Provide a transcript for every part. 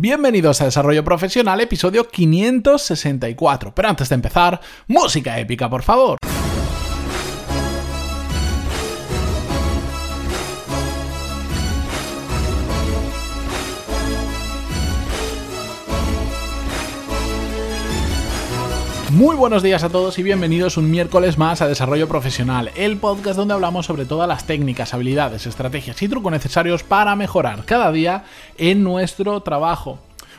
Bienvenidos a Desarrollo Profesional, episodio 564. Pero antes de empezar, música épica, por favor. Muy buenos días a todos y bienvenidos un miércoles más a Desarrollo Profesional, el podcast donde hablamos sobre todas las técnicas, habilidades, estrategias y trucos necesarios para mejorar cada día en nuestro trabajo.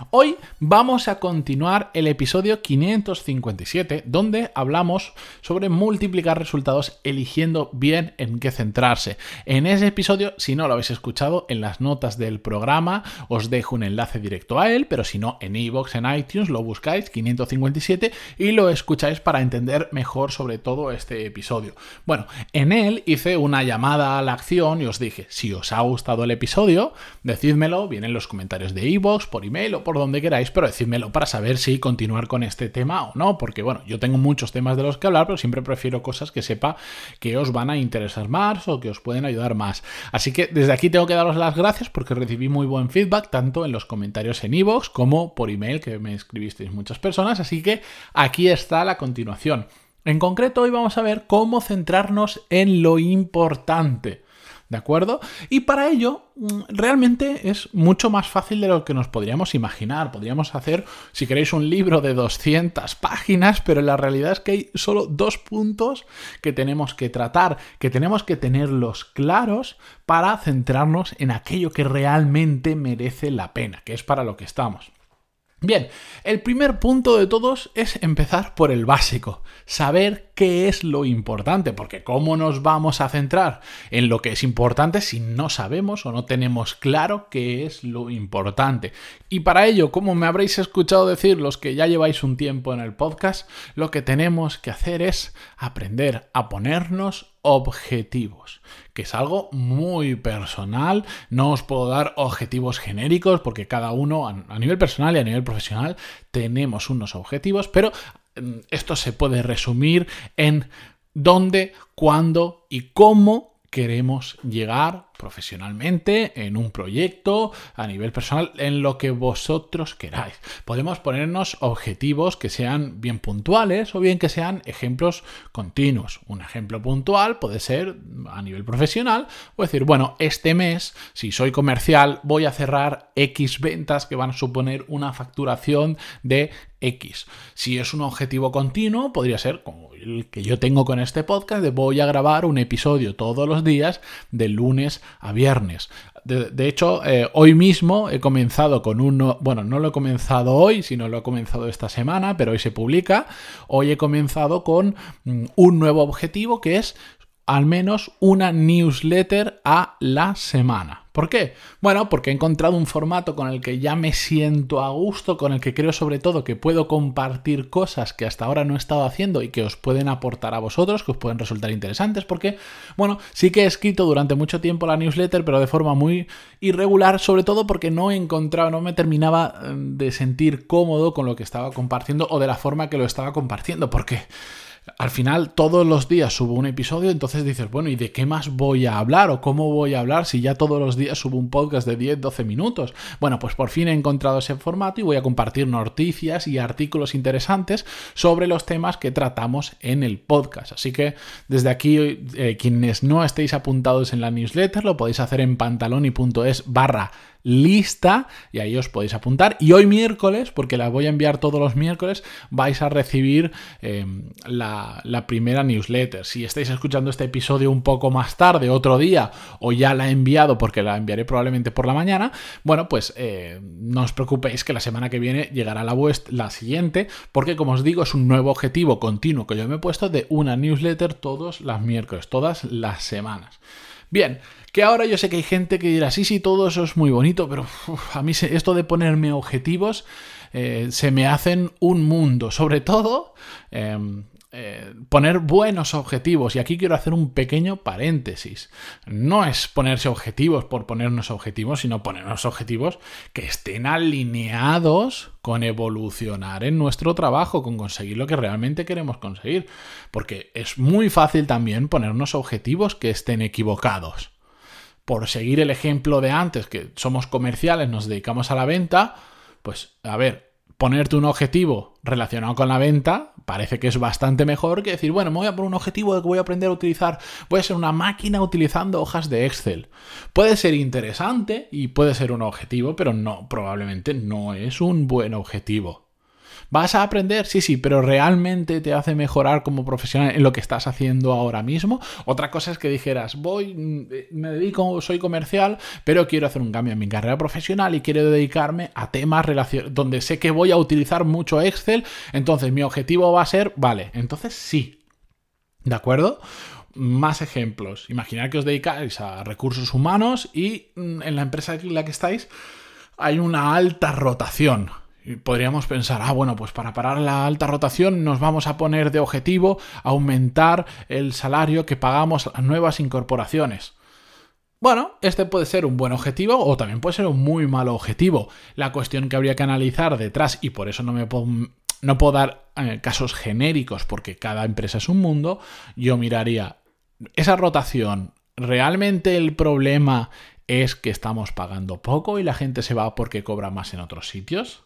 Hoy vamos a continuar el episodio 557, donde hablamos sobre multiplicar resultados eligiendo bien en qué centrarse. En ese episodio, si no lo habéis escuchado, en las notas del programa os dejo un enlace directo a él, pero si no, en iVoox, en iTunes, lo buscáis 557 y lo escucháis para entender mejor sobre todo este episodio. Bueno, en él hice una llamada a la acción y os dije, si os ha gustado el episodio, decídmelo bien en los comentarios de iVoox, por email o por donde queráis, pero decídmelo para saber si continuar con este tema o no, porque bueno, yo tengo muchos temas de los que hablar, pero siempre prefiero cosas que sepa que os van a interesar más o que os pueden ayudar más. Así que desde aquí tengo que daros las gracias porque recibí muy buen feedback, tanto en los comentarios en iVoox como por email, que me escribisteis muchas personas, así que aquí está la continuación. En concreto, hoy vamos a ver cómo centrarnos en lo importante. ¿De acuerdo? Y para ello, mm, realmente es mucho más fácil de lo que nos podríamos imaginar. Podríamos hacer, si queréis, un libro de 200 páginas, pero la realidad es que hay solo dos puntos que tenemos que tratar, que tenemos que tenerlos claros para centrarnos en aquello que realmente merece la pena, que es para lo que estamos. Bien, el primer punto de todos es empezar por el básico, saber qué es lo importante, porque ¿cómo nos vamos a centrar en lo que es importante si no sabemos o no tenemos claro qué es lo importante? Y para ello, como me habréis escuchado decir los que ya lleváis un tiempo en el podcast, lo que tenemos que hacer es aprender a ponernos objetivos, que es algo muy personal. No os puedo dar objetivos genéricos porque cada uno a nivel personal y a nivel profesional tenemos unos objetivos, pero esto se puede resumir en dónde, cuándo y cómo queremos llegar profesionalmente, en un proyecto, a nivel personal, en lo que vosotros queráis. Podemos ponernos objetivos que sean bien puntuales o bien que sean ejemplos continuos. Un ejemplo puntual puede ser a nivel profesional o decir, bueno, este mes, si soy comercial, voy a cerrar X ventas que van a suponer una facturación de X. Si es un objetivo continuo, podría ser como el que yo tengo con este podcast, de voy a grabar un episodio todos los días de lunes a viernes. De, hecho, eh, hoy mismo he comenzado con uno, bueno, no lo he comenzado hoy, sino lo he comenzado esta semana, pero hoy se publica. Hoy he comenzado con mm, un nuevo objetivo que es al menos una newsletter a la semana. ¿Por qué? Bueno, porque he encontrado un formato con el que ya me siento a gusto, con el que creo sobre todo que puedo compartir cosas que hasta ahora no he estado haciendo y que os pueden aportar a vosotros, que os pueden resultar interesantes, porque, bueno, sí que he escrito durante mucho tiempo la newsletter, pero de forma muy irregular, sobre todo porque no he encontrado, no me terminaba eh, de sentir cómodo con lo que estaba compartiendo o de la forma que lo estaba compartiendo, porque al final todos los días subo un episodio, entonces dices, bueno, ¿y de qué más voy a hablar o cómo voy a hablar si ya todos los días subo un podcast de 10, 12 minutos? Bueno, pues por fin he encontrado ese formato y voy a compartir noticias y artículos interesantes sobre los temas que tratamos en el podcast. Así que desde aquí, eh, quienes no estéis apuntados en la newsletter, lo podéis hacer en pantaloni.es barra lista y ahí os podéis apuntar. Y hoy miércoles, porque la voy a enviar todos los miércoles, vais a recibir eh, la, primera newsletter. Si estáis escuchando este episodio un poco más tarde, otro día, o ya la he enviado porque la enviaré probablemente por la mañana, bueno, pues eh, no os preocupéis que la semana que viene llegará la, la siguiente, porque como os digo, es un nuevo objetivo continuo que yo me he puesto de una newsletter todos los miércoles, todas las semanas. Bien, que ahora yo sé que hay gente que dirá, sí, sí, todo eso es muy bonito, pero a mí esto de ponerme objetivos eh, se me hacen un mundo, sobre todo... Em, eh, poner buenos objetivos. Y aquí quiero hacer un pequeño paréntesis. No es ponerse objetivos por ponernos objetivos, sino ponernos objetivos que estén alineados con evolucionar en nuestro trabajo, con conseguir lo que realmente queremos conseguir. Porque es muy fácil también ponernos objetivos que estén equivocados. Por seguir el ejemplo de antes, que somos comerciales, nos dedicamos a la venta, pues a ver, ponerte un objetivo relacionado con la venta parece que es bastante mejor que decir, bueno, me voy a poner un objetivo de que voy a aprender a utilizar, voy a ser una máquina utilizando hojas de Excel. Puede ser interesante y puede ser un objetivo, pero no, probablemente no es un buen objetivo. ¿Vas a aprender? Sí, sí, pero ¿realmente te hace mejorar como profesional en lo que estás haciendo ahora mismo? Otra cosa es que dijeras, voy, mm, me dedico, soy comercial, pero quiero hacer un cambio en mi carrera profesional y quiero dedicarme a temas donde sé que voy a utilizar mucho Excel, entonces mi objetivo va a ser, vale, entonces sí. ¿De acuerdo? Más ejemplos. Imaginar que os dedicáis a recursos humanos y mm, en la empresa en la que estáis hay una alta rotación. Podríamos pensar, ah, bueno, pues para parar la alta rotación nos vamos a poner de objetivo aumentar el salario que pagamos a nuevas incorporaciones. Bueno, este puede ser un buen objetivo o también puede ser un muy mal objetivo. La cuestión que habría que analizar detrás, y por eso no me puedo, no puedo dar eh, casos genéricos porque cada empresa es un mundo, yo miraría esa rotación. ¿Realmente el problema es que estamos pagando poco y la gente se va porque cobra más en otros sitios?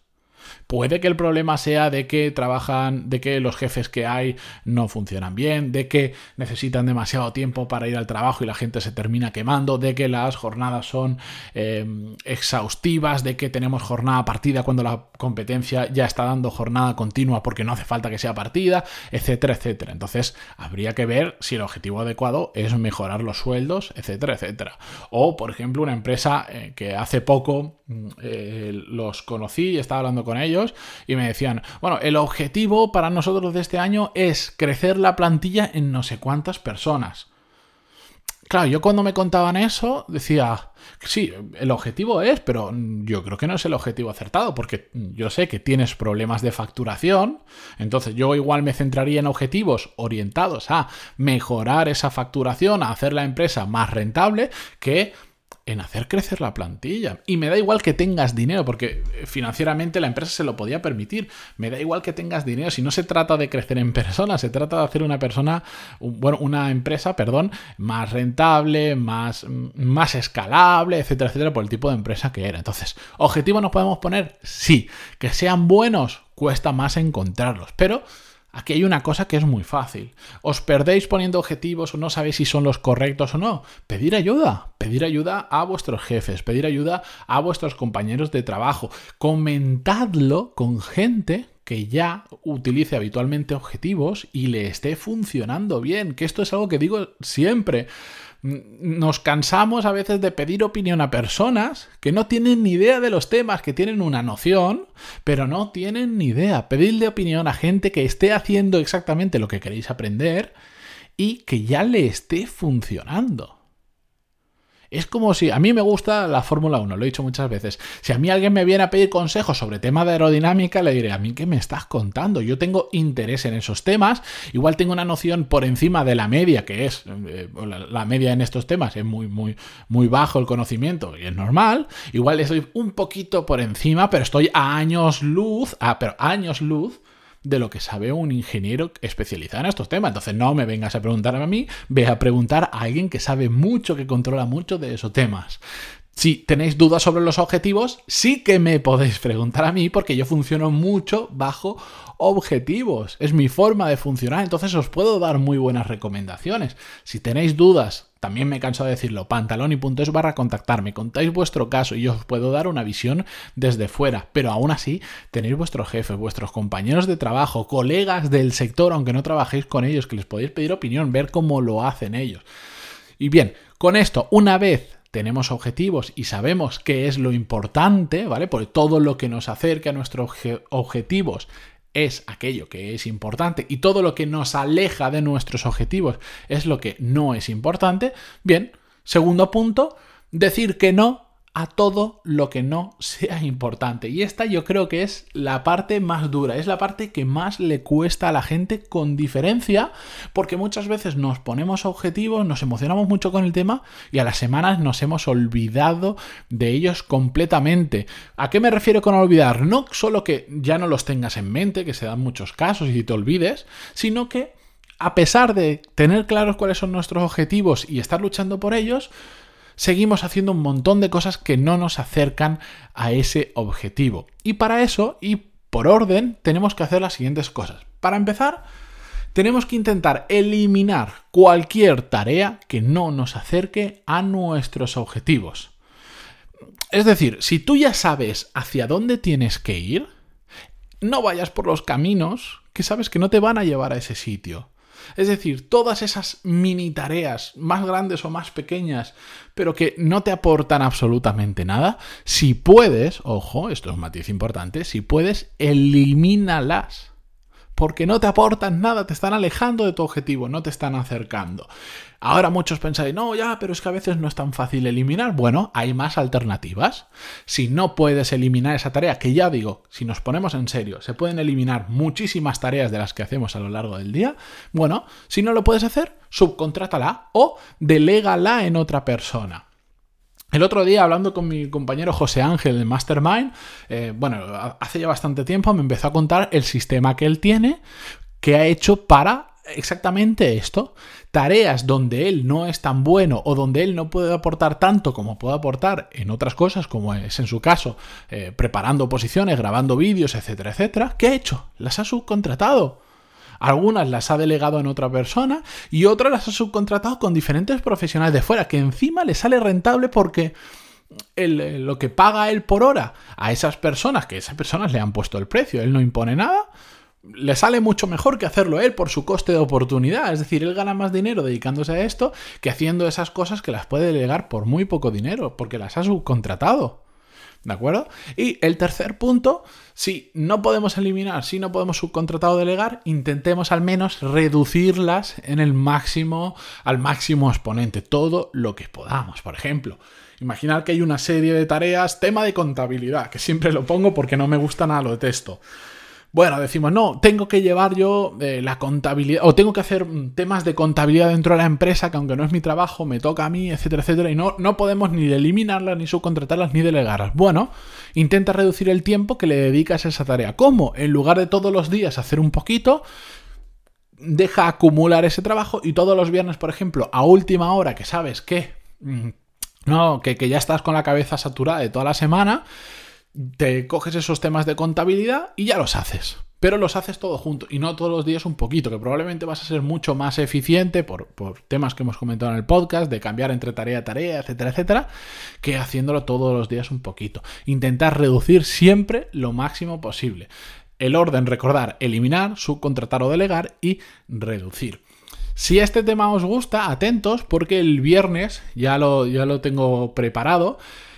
Puede que el problema sea de que trabajan, de que los jefes que hay no funcionan bien, de que necesitan demasiado tiempo para ir al trabajo y la gente se termina quemando, de que las jornadas son em, exhaustivas, de que tenemos jornada partida cuando la competencia ya está dando jornada continua porque no hace falta que sea partida, etcétera, etcétera. Entonces, habría que ver si el objetivo adecuado es mejorar los sueldos, etcétera, etcétera. O, por ejemplo, una empresa eh, que hace poco mm, eh, los conocí y estaba hablando ellos y me decían, bueno, el objetivo para nosotros de este año es crecer la plantilla en no sé cuántas personas. Claro, yo cuando me contaban eso decía, sí, el objetivo es, pero yo creo que no es el objetivo acertado, porque yo sé que tienes problemas de facturación, entonces yo igual me centraría en objetivos orientados a mejorar esa facturación, a hacer la empresa más rentable, que en hacer crecer la plantilla. Y me da igual que tengas dinero, porque eh, financieramente la empresa se lo podía permitir. Me da igual que tengas dinero. Si no se trata de crecer en personas, se trata de hacer una persona, bueno, una empresa, perdón, más rentable, más, más escalable, etcétera, etcétera, por el tipo de empresa que era. Entonces, ¿objetivos nos podemos poner? Sí. Que sean buenos, cuesta más encontrarlos. Pero Aquí hay una cosa que es muy fácil. ¿Os perdéis poniendo objetivos o no sabéis si son los correctos o no? Pedir ayuda. Pedir ayuda a vuestros jefes, pedir ayuda a vuestros compañeros de trabajo. Comentadlo con gente que ya utilice habitualmente objetivos y le esté funcionando bien. Que esto es algo que digo siempre nos cansamos a veces de pedir opinión a personas que no tienen ni idea de los temas, que tienen una noción, pero no tienen ni idea. Pedirle opinión a gente que esté haciendo exactamente lo que queréis aprender y que ya le esté funcionando. Es como si a mí me gusta la Fórmula 1, lo he dicho muchas veces. Si a mí alguien me viene a pedir consejos sobre tema de aerodinámica, le diré, a mí qué me estás contando. Yo tengo interés en esos temas, igual tengo una noción por encima de la media, que es eh, la media en estos temas, es muy, muy, muy bajo el conocimiento y es normal. Igual estoy un poquito por encima, pero estoy a años luz, a, pero años luz de lo que sabe un ingeniero especializado en estos temas. Entonces no me vengas a preguntar a mí, ve a preguntar a alguien que sabe mucho, que controla mucho de esos temas. Si tenéis dudas sobre los objetivos, sí que me podéis preguntar a mí porque yo funciono mucho bajo objetivos. Es mi forma de funcionar, entonces os puedo dar muy buenas recomendaciones. Si tenéis dudas, también me canso de decirlo, pantaloni.es barra contactarme, contáis vuestro caso y yo os puedo dar una visión desde fuera, pero aún así tenéis vuestros jefes, vuestros compañeros de trabajo, colegas del sector, aunque no trabajéis con ellos, que les podéis pedir opinión, ver cómo lo hacen ellos. Y bien, con esto, una vez tenemos objetivos y sabemos qué es lo importante, ¿vale? Porque todo lo que nos acerca a nuestros objetivos es aquello que es importante y todo lo que nos aleja de nuestros objetivos es lo que no es importante. Bien, segundo punto, decir que no a todo lo que no sea importante. Y esta yo creo que es la parte más dura, es la parte que más le cuesta a la gente con diferencia, porque muchas veces nos ponemos objetivos, nos emocionamos mucho con el tema y a las semanas nos hemos olvidado de ellos completamente. ¿A qué me refiero con olvidar? No solo que ya no los tengas en mente, que se dan muchos casos y te olvides, sino que a pesar de tener claros cuáles son nuestros objetivos y estar luchando por ellos, seguimos haciendo un montón de cosas que no nos acercan a ese objetivo. Y para eso, y por orden, tenemos que hacer las siguientes cosas. Para empezar, tenemos que intentar eliminar cualquier tarea que no nos acerque a nuestros objetivos. Es decir, si tú ya sabes hacia dónde tienes que ir, no vayas por los caminos que sabes que no te van a llevar a ese sitio. Es decir, todas esas mini tareas, más grandes o más pequeñas, pero que no te aportan absolutamente nada, si puedes, ojo, esto es un matiz importante, si puedes, elimínalas porque no te aportan nada, te están alejando de tu objetivo, no te están acercando. Ahora muchos pensáis, no, ya, pero es que a veces no es tan fácil eliminar. Bueno, hay más alternativas. Si no puedes eliminar esa tarea, que ya digo, si nos ponemos en serio, se pueden eliminar muchísimas tareas de las que hacemos a lo largo del día. Bueno, si no lo puedes hacer, subcontrátala o delégala en otra persona. El otro día, hablando con mi compañero José Ángel de Mastermind, eh, bueno, hace ya bastante tiempo me empezó a contar el sistema que él tiene, que ha hecho para exactamente esto. Tareas donde él no es tan bueno o donde él no puede aportar tanto como puede aportar en otras cosas, como es en su caso, eh, preparando posiciones, grabando vídeos, etcétera, etcétera. ¿Qué ha hecho? Las ha subcontratado. Algunas las ha delegado en otra persona y otras las ha subcontratado con diferentes profesionales de fuera, que encima le sale rentable porque lo que paga él por hora a esas personas, que esas personas le han puesto el precio, él no impone nada, le sale mucho mejor que hacerlo él por su coste de oportunidad. Es decir, él gana más dinero dedicándose a esto que haciendo esas cosas que las puede delegar por muy poco dinero, porque las ha subcontratado. ¿De acuerdo? Y el tercer punto, si no podemos eliminar, si no podemos subcontratar o delegar, intentemos al menos reducirlas en el máximo, al máximo exponente, todo lo que podamos. Por ejemplo, imaginar que hay una serie de tareas, tema de contabilidad, que siempre lo pongo porque no me gusta nada, lo detesto. Bueno, decimos, no, tengo que llevar yo eh, la contabilidad, o tengo que hacer mm, temas de contabilidad dentro de la empresa, que aunque no es mi trabajo, me toca a mí, etcétera, etcétera, y no, no podemos ni eliminarlas, ni subcontratarlas, ni delegarlas. Bueno, intenta reducir el tiempo que le dedicas a esa tarea. ¿Cómo? En lugar de todos los días hacer un poquito, deja acumular ese trabajo y todos los viernes, por ejemplo, a última hora, que sabes que... Mm, no, que, que ya estás con la cabeza saturada de toda la semana, te coges esos temas de contabilidad y ya los haces. Pero los haces todo junto y no todos los días un poquito, que probablemente vas a ser mucho más eficiente por, temas que hemos comentado en el podcast, de cambiar entre tarea a tarea, etcétera, etcétera, que haciéndolo todos los días un poquito. Intentar reducir siempre lo máximo posible. El orden, recordar, eliminar, subcontratar o delegar y reducir. Si este tema os gusta, atentos porque el viernes ya lo, ya lo tengo preparado.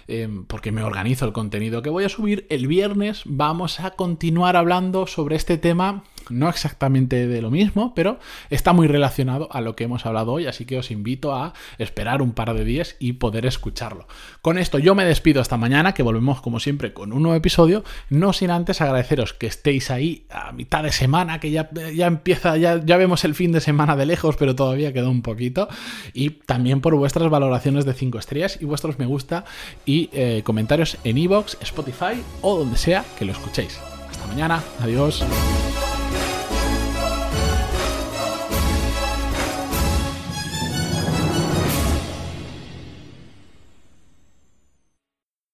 Em, porque me organizo el contenido que voy a subir, el viernes vamos a continuar hablando sobre este tema no exactamente de lo mismo, pero está muy relacionado a lo que hemos hablado hoy, así que os invito a esperar un par de días y poder escucharlo. Con esto yo me despido hasta mañana, que volvemos como siempre con un nuevo episodio, no sin antes agradeceros que estéis ahí a mitad de semana, que ya, ya empieza, ya, ya vemos el fin de semana de lejos, pero todavía queda un poquito, y también por vuestras valoraciones de 5 estrellas y vuestros me gusta y eh, comentarios en iVoox, Spotify o donde sea que lo escuchéis. Hasta mañana, adiós.